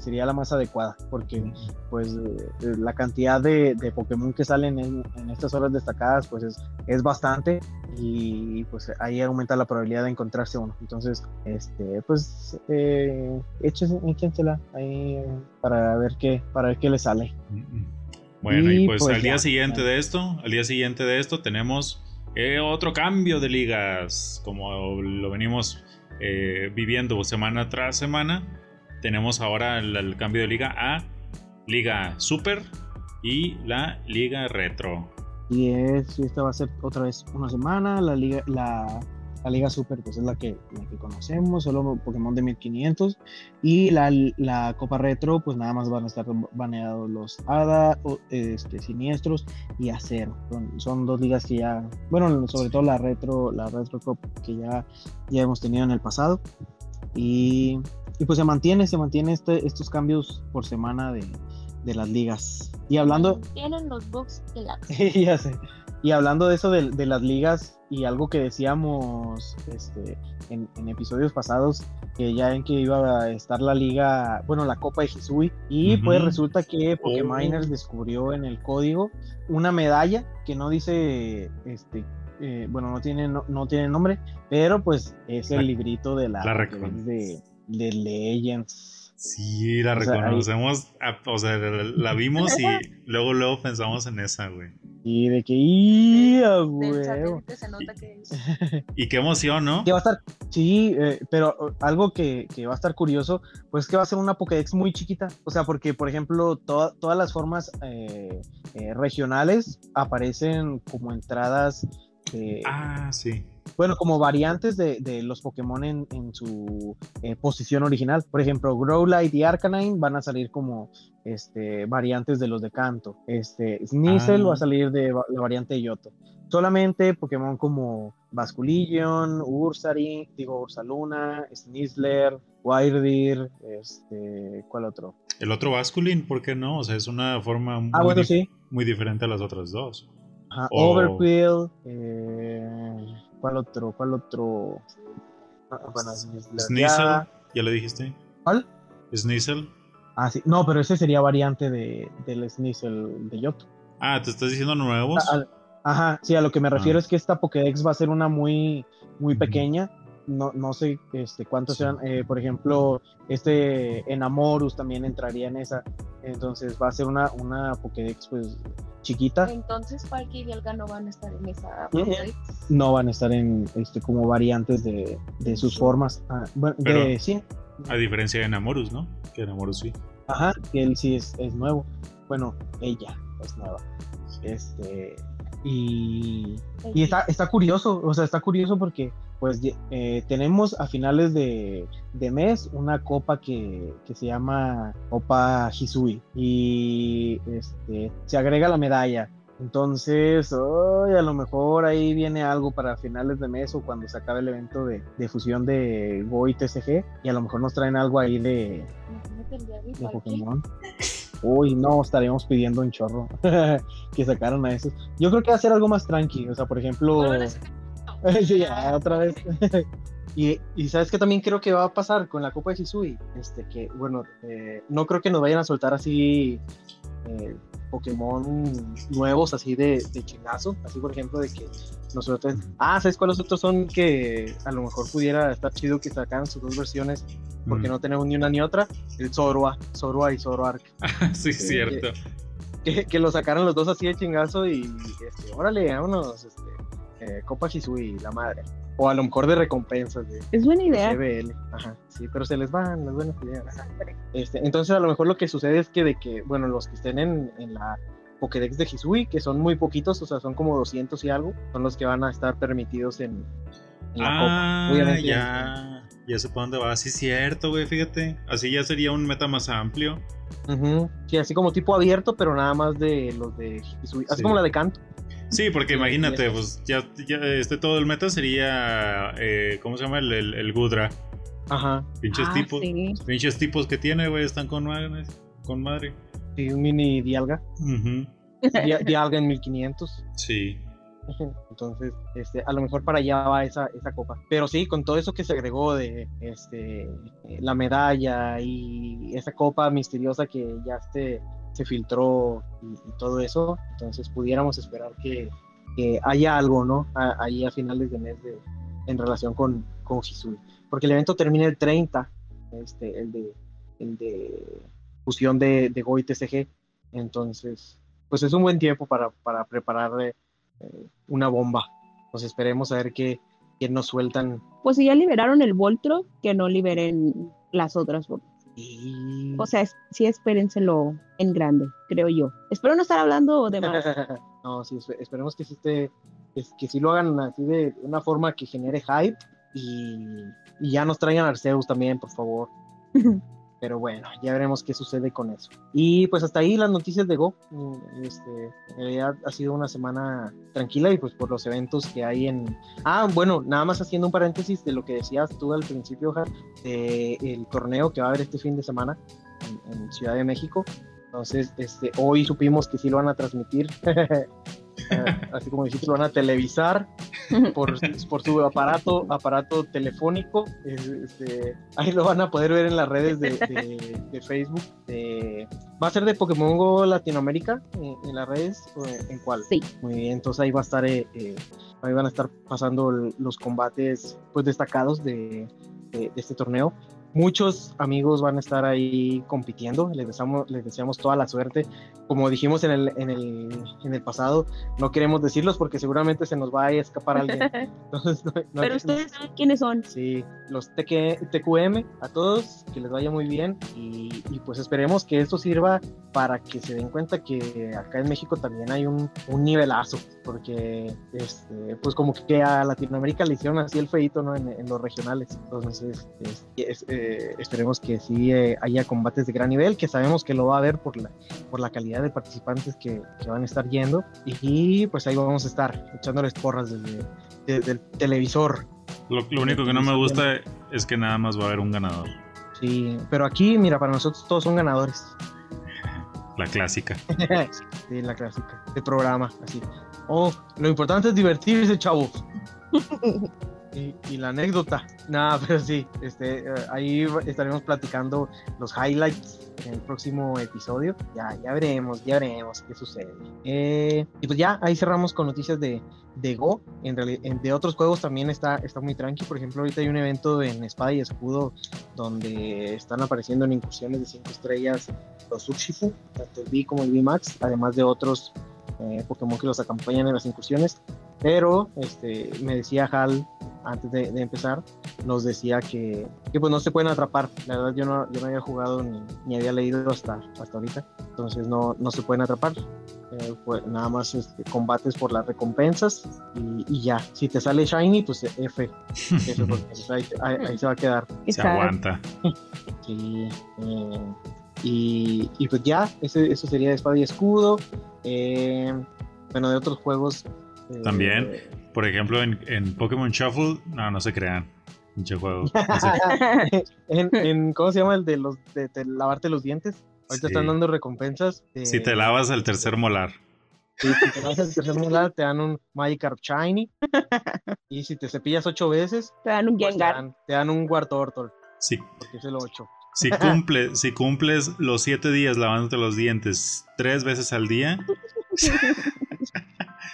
sería la más adecuada porque pues eh, la cantidad de, Pokémon que salen en, estas horas destacadas pues es, es bastante y pues ahí aumenta la probabilidad de encontrarse uno. Entonces, este, pues eh, échensela ahí para ver qué, para ver qué le sale. Bueno, y, pues, pues, al día siguiente de esto, al día siguiente de esto tenemos eh, otro cambio de ligas, como lo venimos eh, viviendo semana tras semana. Tenemos ahora el, cambio de liga a Liga Super y la Liga Retro. Y es, esta va a ser otra vez una semana, la liga, la la Liga Super pues es la que, que conocemos, solo Pokémon de 1500. Y la, la, Copa Retro pues nada más van a estar baneados los Hada, este, Siniestros y Acero. Son, dos ligas que ya, bueno, sobre todo la Retro, la Retro Cup que ya, ya hemos tenido en el pasado. Y, y pues se mantiene, se mantiene este, estos cambios por semana de, de las ligas. Y hablando... Tienen los bugs de la... ya sé. Y hablando de eso de, las ligas y algo que decíamos este, en, episodios pasados, que ya en que iba a estar la liga, bueno, la Copa de Hisui, y pues resulta que Pokéminers oh. descubrió en el código una medalla que no dice, este, eh, bueno, no tiene, no, tiene nombre, pero pues es el librito de la, de, de Legends. Sí, la reconocemos, o sea, la, vimos y luego luego pensamos en esa, güey. Y de que ¡ia, güey! y qué emoción, ¿no? Que va a estar, sí, eh, pero algo que, va a estar curioso, pues que va a ser una Pokédex muy chiquita. O sea, porque, por ejemplo, todas las formas eh, eh, regionales aparecen como entradas. ah, sí bueno, como variantes de, de los Pokémon en, en su eh, posición original. Por ejemplo, Growlite y Arcanine van a salir como este, variantes de los de Canto. Este, Sneasel va a ah. salir de la variante de Yoto. Solamente Pokémon como Basculegion, Ursari, digo Ursaluna, Sneasler, Wyrdeer, este, ¿cuál otro? El otro Basculin, ¿por qué no? O sea, es una forma ah, muy, muy diferente a las otras dos. Ajá, Overfield, eh, ¿Cuál otro? ¿Cuál otro? Ah, bueno, Sneasel, ¿ya le dijiste? ¿Cuál? Sneasel. Ah, sí. No, pero ese sería variante de, del Sneasel de Yoto. Ah, ¿te estás diciendo nuevos? Ah, ajá, sí, a lo que me refiero ah. es que esta Pokédex va a ser una muy, muy pequeña. No, no sé este, cuántos sean. Eh, por ejemplo, este Enamorus también entraría en esa. Entonces va a ser una, una Pokédex pues chiquita. Entonces Palkia y Dialga no van a estar en esa No van a estar en este como variantes de, de sus formas. Ah, bueno, de, sí. A diferencia de Namorus, ¿no? Que Namorus sí. Ajá, que él sí es, es nuevo. Bueno, ella es nueva. Este. Y, y está, está curioso, o sea, está curioso porque pues eh, tenemos a finales de, mes una copa que, se llama Copa Hisui y este, se agrega la medalla. Entonces, a lo mejor ahí viene algo para finales de mes o cuando se acabe el evento de, fusión de Go y TCG y a lo mejor nos traen algo ahí de, de Pokémon. Uy, no, estaríamos pidiendo un chorro que sacaran a esos. Yo creo que va a ser algo más tranqui, o sea, por ejemplo... sí, ya, otra vez. y, y, sabes que también creo que va a pasar con la Copa de Hisui, este, que bueno, eh, no creo que nos vayan a soltar así eh, Pokémon nuevos así de, de chingazo. Así por ejemplo de que nosotros... Ah, ¿sabes cuáles otros son que a lo mejor pudiera estar chido que sacaran sus dos versiones? Porque no tenemos ni una ni otra. El Zorua, Zorua y Zoroark. sí, es cierto. Que, que, lo sacaran los dos así de chingazo y este, órale, vámonos, este, eh, Copa Hisui, la madre. O a lo mejor de recompensas. De, es buena idea. Ajá, sí, pero se les van las buenas ideas. Este, entonces, a lo mejor lo que sucede es que de que, bueno, los que estén en, en la Pokédex de Hisui, que son muy poquitos, o sea, son como 200 y algo, son los que van a estar permitidos en, en la ah, Copa. Obviamente, ya. Ya sé para dónde va. Sí, cierto, güey, fíjate. Así ya sería un meta más amplio. Sí, así como tipo abierto, pero nada más de los de Hisui. Así como la de Kanto. Sí, porque imagínate, pues ya, ya este todo el meta sería, eh, ¿cómo se llama? El, el, Gudra. Ajá. Pinches ah, tipos. Pinches tipos que tiene, güey, están con, con madre. Sí, un mini Dialga. Dialga en 1500. Sí. Entonces, este, a lo mejor para allá va esa, esa copa. Pero sí, con todo eso que se agregó de este, la medalla y esa copa misteriosa que ya este, se filtró y, todo eso, entonces pudiéramos esperar que, haya algo, ¿no? ahí a finales de mes en relación con, con. Porque el evento termina el 30, este, el de, el de fusión de, de Go y TCG. Entonces, pues es un buen tiempo para, para preparar eh, una bomba. Pues esperemos a ver qué, nos sueltan. Pues si ya liberaron el Voltro, que no liberen las otras bombas. O sea, sí espérenselo en grande, creo yo. Espero no estar hablando de más. no, sí, esperemos que sí esté, que, sí lo hagan así de una forma que genere hype y, y ya nos traigan Arceus también, por favor. Pero bueno, ya veremos qué sucede con eso. Y pues hasta ahí las noticias de Go. Mm, este, ha sido una semana tranquila y pues por los eventos que hay en... Ah, bueno, nada más haciendo un paréntesis de lo que decías tú al principio, Jar, de el torneo que va a haber este fin de semana en, Ciudad de México. Entonces, este, hoy supimos que sí lo van a transmitir. Eh, así como dijiste, lo van a televisar por, por su aparato, aparato telefónico. Este, ahí lo van a poder ver en las redes de, de, Facebook. ¿Va a ser de Pokémon Go Latinoamérica en, las redes? ¿En cuál? Sí. Muy bien, entonces ahí va a estar, eh, eh, ahí van a estar pasando los combates pues destacados de, de este torneo muchos amigos van a estar ahí compitiendo. Les deseamos, les deseamos toda la suerte. Como dijimos en el, en, el, en el pasado, no queremos decirlos porque seguramente se nos va a escapar alguien. Pero ustedes saben quiénes son. Sí, los TQM, a todos, que les vaya muy bien. Y, y, pues esperemos que esto sirva para que se den cuenta que acá en México también hay un, un nivelazo. Porque, este, pues como que a Latinoamérica le hicieron así el feito ¿no? en, en los regionales. Entonces, es, es, eh, esperemos que sí eh, haya combates de gran nivel, que sabemos que lo va a haber por la, por la calidad de participantes que, que van a estar yendo. Y pues ahí vamos a estar echándoles porras desde, el televisor. Lo, único que no me gusta es que nada más va a haber un ganador. Sí, pero aquí, mira, para nosotros todos son ganadores. La clásica. sí, la clásica. De programa, así. Oh, lo importante es divertirse, chavos. y, la anécdota. Nada, pero sí, este, ahí estaremos platicando los highlights en el próximo episodio. Ya, ya veremos, ya veremos qué sucede. Eh, y pues ya, ahí cerramos con noticias de, de Go. En realidad, de otros juegos también está, está muy tranqui. Por ejemplo, ahorita hay un evento en Espada y Escudo donde están apareciendo en incursiones de 5 estrellas los Urshifu, tanto el V como el V Max, además de otros eh, Pokémon que los acompañan en las incursiones. Pero este, me decía Hal antes de, empezar, nos decía que, que, pues no se pueden atrapar. La verdad yo no, yo no había jugado ni, ni había leído hasta, hasta ahorita. Entonces no, no se pueden atrapar. Eh, pues nada más este, combates por las recompensas y, y, ya. Si te sale Shiny, pues F. F ahí, ahí, se va a quedar. Se aguanta. Sí. Eh, y, y, pues ya, eso, eso sería espada y escudo. Eh, bueno, de otros juegos también, por ejemplo, en, en Pokémon Shuffle, no, no se crean. Pinche juego. en, ¿Cómo se llama el de los de, lavarte los dientes? Ahorita están dando recompensas. Si te lavas el tercer molar. si te lavas el tercer molar, te dan un Magikarp Shiny. y si te cepillas ocho veces, te dan un pues Gengar. te, dan, un Wartortle. Sí. Porque es el 8. Si, cumple, si cumples los siete días lavándote los dientes tres veces al día.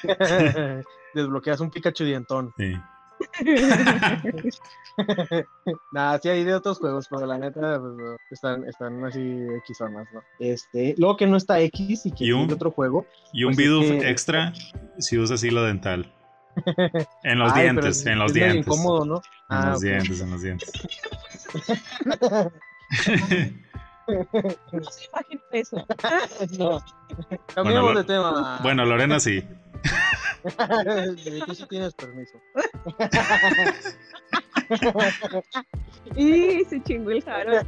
Desbloqueas un Pikachu dientón. Sí. Nada, sí hay de otros juegos, pero la neta pues, están, están así X zonas, ¿no? Este, luego que no está X y que ¿Y un, otro juego. Y un pues extra si usas hilo dental. En los dientes, en los dientes. incómodo, ¿no? En los dientes, en los dientes. no se imagina eso. no. Cambiamos bueno, de tema. Bueno, Lorena sí. Tú sí tienes permiso. y se chingó el jaro.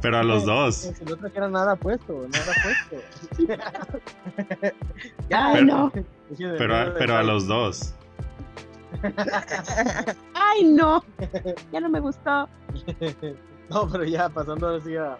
Pero a los dos. no trajera nada puesto, nada puesto. Ay, no. Pero, pero a los dos. Ay, no. Ya no me gustó. No, pero ya pasando ahora sí a,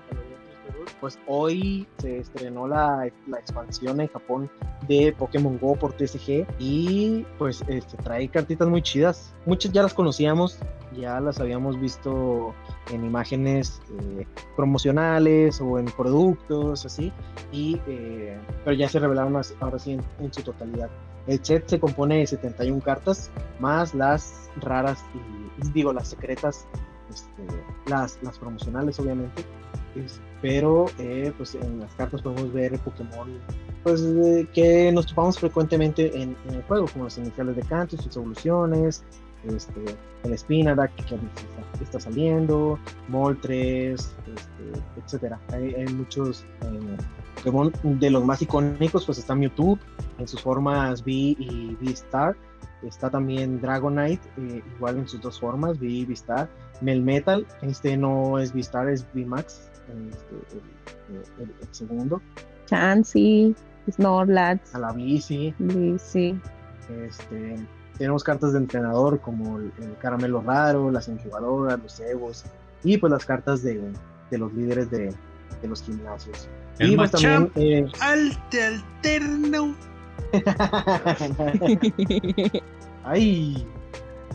pues hoy se estrenó la, la, expansión en Japón de Pokémon Go por TCG y pues este, trae cartitas muy chidas. Muchas ya las conocíamos, ya las habíamos visto en imágenes eh, promocionales o en productos, así, y, eh, pero ya se revelaron ahora sí en, su totalidad. El set se compone de 71 cartas, más las raras y, digo, las secretas, este, las, las promocionales obviamente, pero eh, pues en las cartas podemos ver Pokémon pues, que nos topamos frecuentemente en, el juego, como las iniciales de canto, sus evoluciones, este, el Spinarak que está, saliendo, Moltres, este, etcétera. Hay, muchos eh, Pokémon de los más icónicos, pues está Mewtwo en sus formas V y V-Star. Está también Dragonite, eh, igual en sus dos formas, V y V-Star. Melmetal, este no es V-Star, es V-Max, este, el, segundo. Chansey, Snorlax. A la bici. Bici. Este, tenemos cartas de entrenador como el, caramelo raro, las incubadoras, los cebos y pues las cartas de, de los líderes de, de, los gimnasios. El y pues también eh... alte alterno. ay,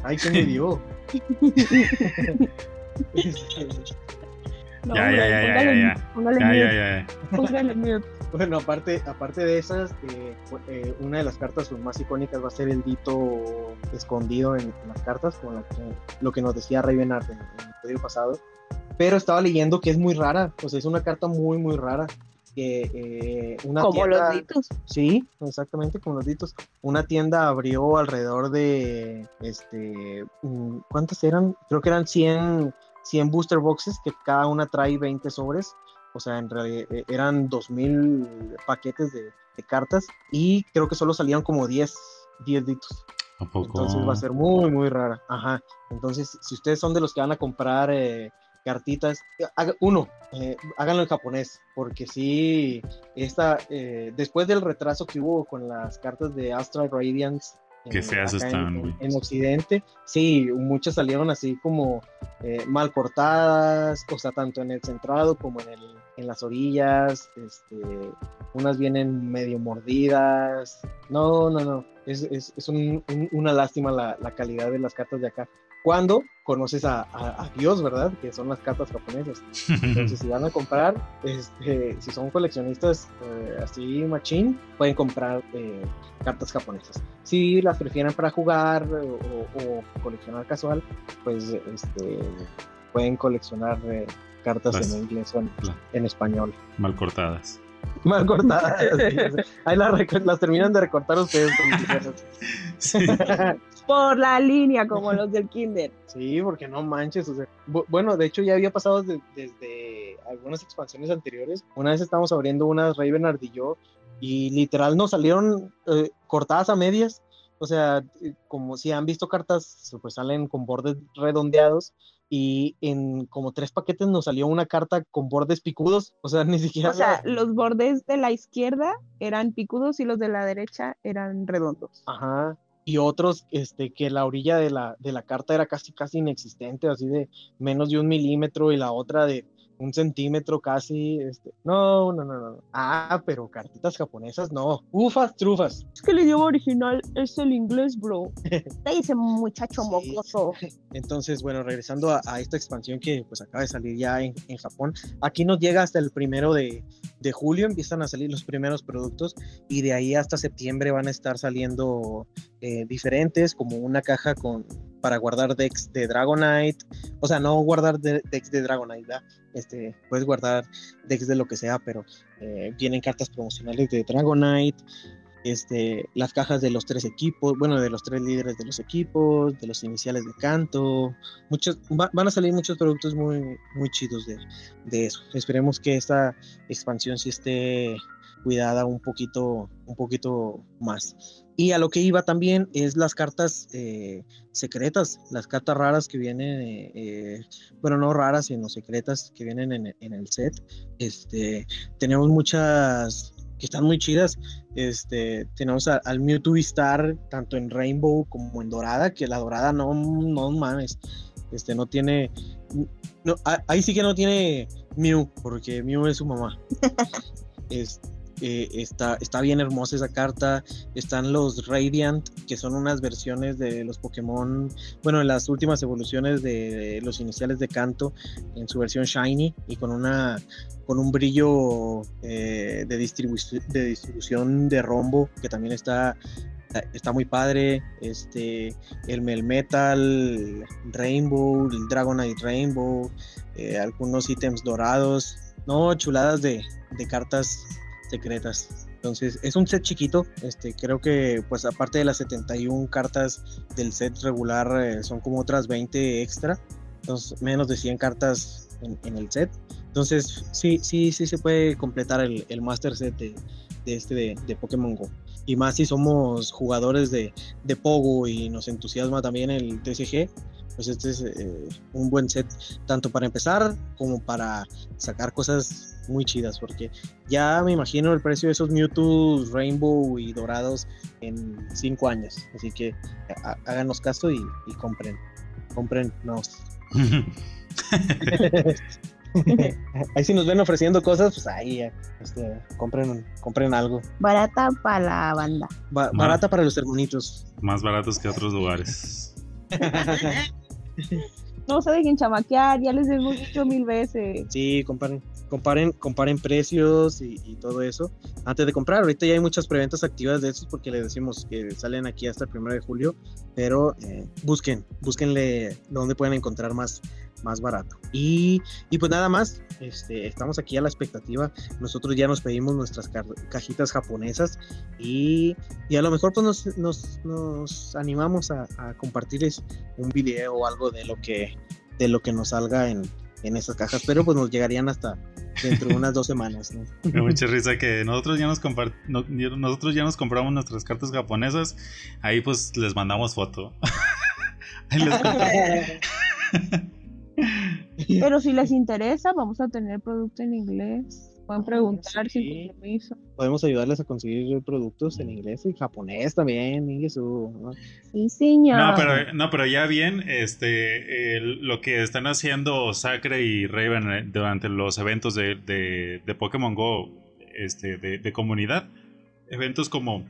ay, que me dio. ya, ya, ya, ya, ya, ya, Bueno, aparte, aparte de esas, eh, eh, una de las cartas más icónicas va a ser el Dito escondido en, las cartas, como lo que nos decía Ravenart en, en el episodio pasado. Pero estaba leyendo que es muy rara, pues es una carta muy, muy rara. Que, eh, una como los ditos. Sí, exactamente, como los ditos. Una tienda abrió alrededor de, este, mm, ¿cuántas eran? Creo que eran 100 100 booster boxes que cada una trae 20 sobres. O sea, en realidad eh, eran 2000 paquetes de, cartas y creo que solo salían como 10, 10 ditos. Entonces va a ser muy, muy rara. Ajá. Entonces, si ustedes son de los que van a comprar eh, cartitas, uno, eh, háganlo en japonés, porque sí, esta, después del retraso que hubo con las cartas de Astral Radiance Qué feas están, güey. En, Occidente, sí, muchas salieron así como eh, mal cortadas, o sea, tanto en el centrado como en, el, en las orillas, este, unas vienen medio mordidas. No, no, no, es, es, es una lástima la, la, calidad de las cartas de acá cuando conoces a, Dios, ¿verdad? Que son las cartas japonesas. Entonces, si van a comprar, este, si son coleccionistas eh, así machín, pueden comprar eh, cartas japonesas. Si las prefieren para jugar o, coleccionar casual, pues este, pueden coleccionar eh, cartas en inglés o en, español. Mal cortadas. Mal cortadas. Ahí las, terminan de recortar ustedes. sí por la línea como los del Kinder. Sí, porque no manches. bueno, de hecho ya había pasado desde algunas expansiones anteriores. Una vez estábamos abriendo unas Ravenard y yo y literal nos salieron eh, cortadas a medias. O sea, eh, como si han visto cartas, pues salen con bordes redondeados y en como tres paquetes nos salió una carta con bordes picudos, o sea, ni siquiera... O sea, los bordes de la izquierda eran picudos y los de la derecha eran redondos. Ajá, y otros este, que la orilla de la, de la carta era casi, casi inexistente, así de menos de un milímetro y la otra de un centímetro casi. Este, no, no, no, no. Ah, pero cartitas japonesas no. Ufas, trufas. Es que el idioma original es el inglés, bro. Te dice muchacho mocoso. Entonces, bueno, regresando a, esta expansión que pues acaba de salir ya en, Japón, aquí nos llega hasta el primero de, de, julio, empiezan a salir los primeros productos y de ahí hasta septiembre van a estar saliendo eh, diferentes, como una caja con para guardar decks de Dragonite, o sea, no guardar decks de Dragonite, Este, puedes guardar decks de lo que sea, pero eh, vienen cartas promocionales de Dragonite, este, las cajas de los tres equipos, bueno, de los tres líderes de los equipos, de los iniciales de canto, muchos, van a salir muchos productos muy, muy chidos de, eso. Esperemos que esta expansión sí esté cuidada un poquito, un poquito más. Y a lo que iba también es las cartas eh, secretas, las cartas raras que vienen, eh, bueno, no raras, sino secretas que vienen en, en, el set. Este, tenemos muchas que están muy chidas. Este, tenemos al Mewtwo Star, tanto en Rainbow como en Dorada, que la Dorada no, no mames, este, no tiene, no, ahí sí que no tiene Mew, porque Mew es su mamá. este, eh, está, está bien hermosa esa carta. Están los Radiant, que son unas versiones de los Pokémon, bueno, en las últimas evoluciones de los iniciales de Canto, en su versión Shiny y con una con un brillo eh, de, de distribución de rombo que también está está muy padre. Este, el Melmetal Rainbow, el Dragonite Rainbow, eh, algunos ítems dorados. No, chuladas de, de cartas secretas. Entonces, es un set chiquito. Este, creo que, pues, aparte de las 71 cartas del set regular, eh, son como otras 20 extra. Entonces, menos de 100 cartas en, el set. Entonces, sí, sí, sí se puede completar el, el master set de, este de, de, Pokémon Go. Y más si somos jugadores de, de Pogo y nos entusiasma también el TCG, pues este es eh, un buen set tanto para empezar como para sacar cosas muy chidas porque ya me imagino el precio de esos Mewtwo Rainbow y dorados en 5 años. Así que háganos caso y, compren compren no ahí si nos ven ofreciendo cosas pues ahí este, compren compren algo. Barata para la banda. Barata para los hermanitos. Más baratos que otros lugares. No se dejen chamaquear, ya les hemos dicho mil veces. Sí, comparen, comparen, comparen precios y, todo eso. Antes de comprar. Ahorita ya hay muchas preventas activas de estos porque les decimos que salen aquí hasta el primero de julio, pero eh, busquen, búsquenle donde pueden encontrar más, más barato. Y, y, pues nada más, este, estamos aquí a la expectativa. Nosotros ya nos pedimos nuestras cajitas japonesas y, y, a lo mejor pues nos, nos, nos animamos a, a, compartirles un video o algo de lo que, de lo que nos salga en, en esas cajas, pero pues nos llegarían hasta dentro de unas dos semanas. ¿no? Me mucha risa que nosotros ya nos nosotros ya nos compramos nuestras cartas japonesas, ahí pues les mandamos foto. ahí les Pero si les interesa, vamos a tener producto en inglés. Pueden preguntar sin permiso. Podemos ayudarles a conseguir productos en inglés y japonés también, ¿no? Sí, señor. No, pero, no, pero ya bien, este, lo que están haciendo Sacre y Raven eh, durante los eventos de, de, de Pokémon Go, este, de, de comunidad, eventos como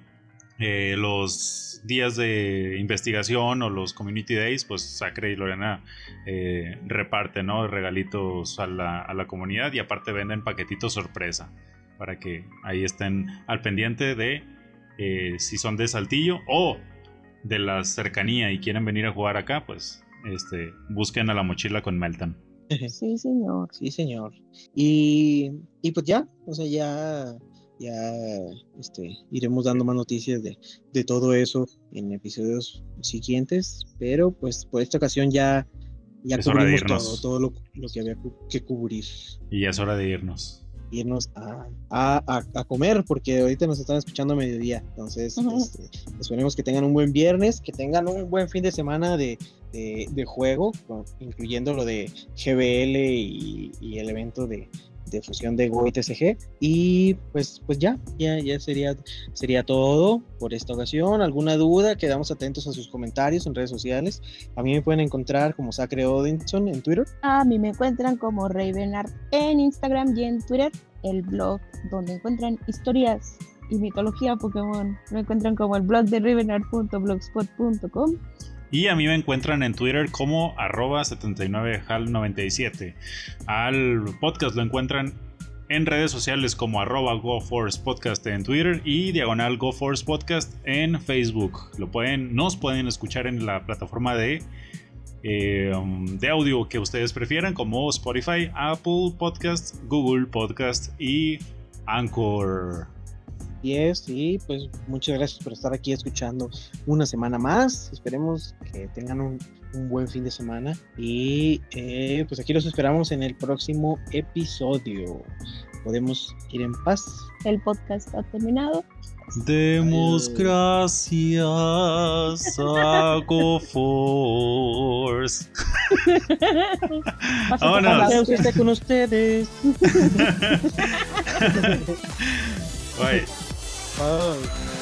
eh, los días de investigación o los community days, pues Sacre y Lorena eh, reparten ¿no? regalitos a la, a la, comunidad y aparte venden paquetitos sorpresa para que ahí estén al pendiente de eh, si son de Saltillo o de la cercanía y quieren venir a jugar acá, pues este, busquen a la mochila con Melton. Sí, señor. Sí, señor. Y, y pues ya, o sea, ya ya este, iremos dando más noticias de, de, todo eso en episodios siguientes, pero pues por esta ocasión ya, ya cubrimos todo, todo lo, lo, que había que cubrir. Y ya es hora de irnos. Irnos a, a, a, comer, porque ahorita nos están escuchando a mediodía. Entonces, este, esperemos que tengan un buen viernes, que tengan un buen fin de semana de, de, de juego, incluyendo lo de GBL y, y el evento de, de fusión de Go y TCG. Y pues, pues ya, ya, ya sería, sería todo por esta ocasión. ¿Alguna duda? Quedamos atentos a sus comentarios en redes sociales. A mí me pueden encontrar como Sacre Odinson en Twitter. A mí me encuentran como Ravenart en Instagram y en Twitter. El blog donde encuentran historias y mitología Pokémon. Me encuentran como el blog de rivenart.blogspot.com. Y a mí me encuentran en Twitter como arroba 79hal97. Al podcast lo encuentran en redes sociales como arroba GoForcePodcast en Twitter y diagonal GoForcePodcast en Facebook. Lo pueden, nos pueden escuchar en la plataforma de, eh, de audio que ustedes prefieran como Spotify, Apple Podcast, Google Podcast y Anchor y pues muchas gracias por estar aquí escuchando una semana más. Esperemos que tengan un, buen fin de semana y eh, pues aquí los esperamos en el próximo episodio. Podemos ir en paz. El podcast ha terminado. Demos gracias a GoForce. Vámonos. con ustedes. Bye. Oh.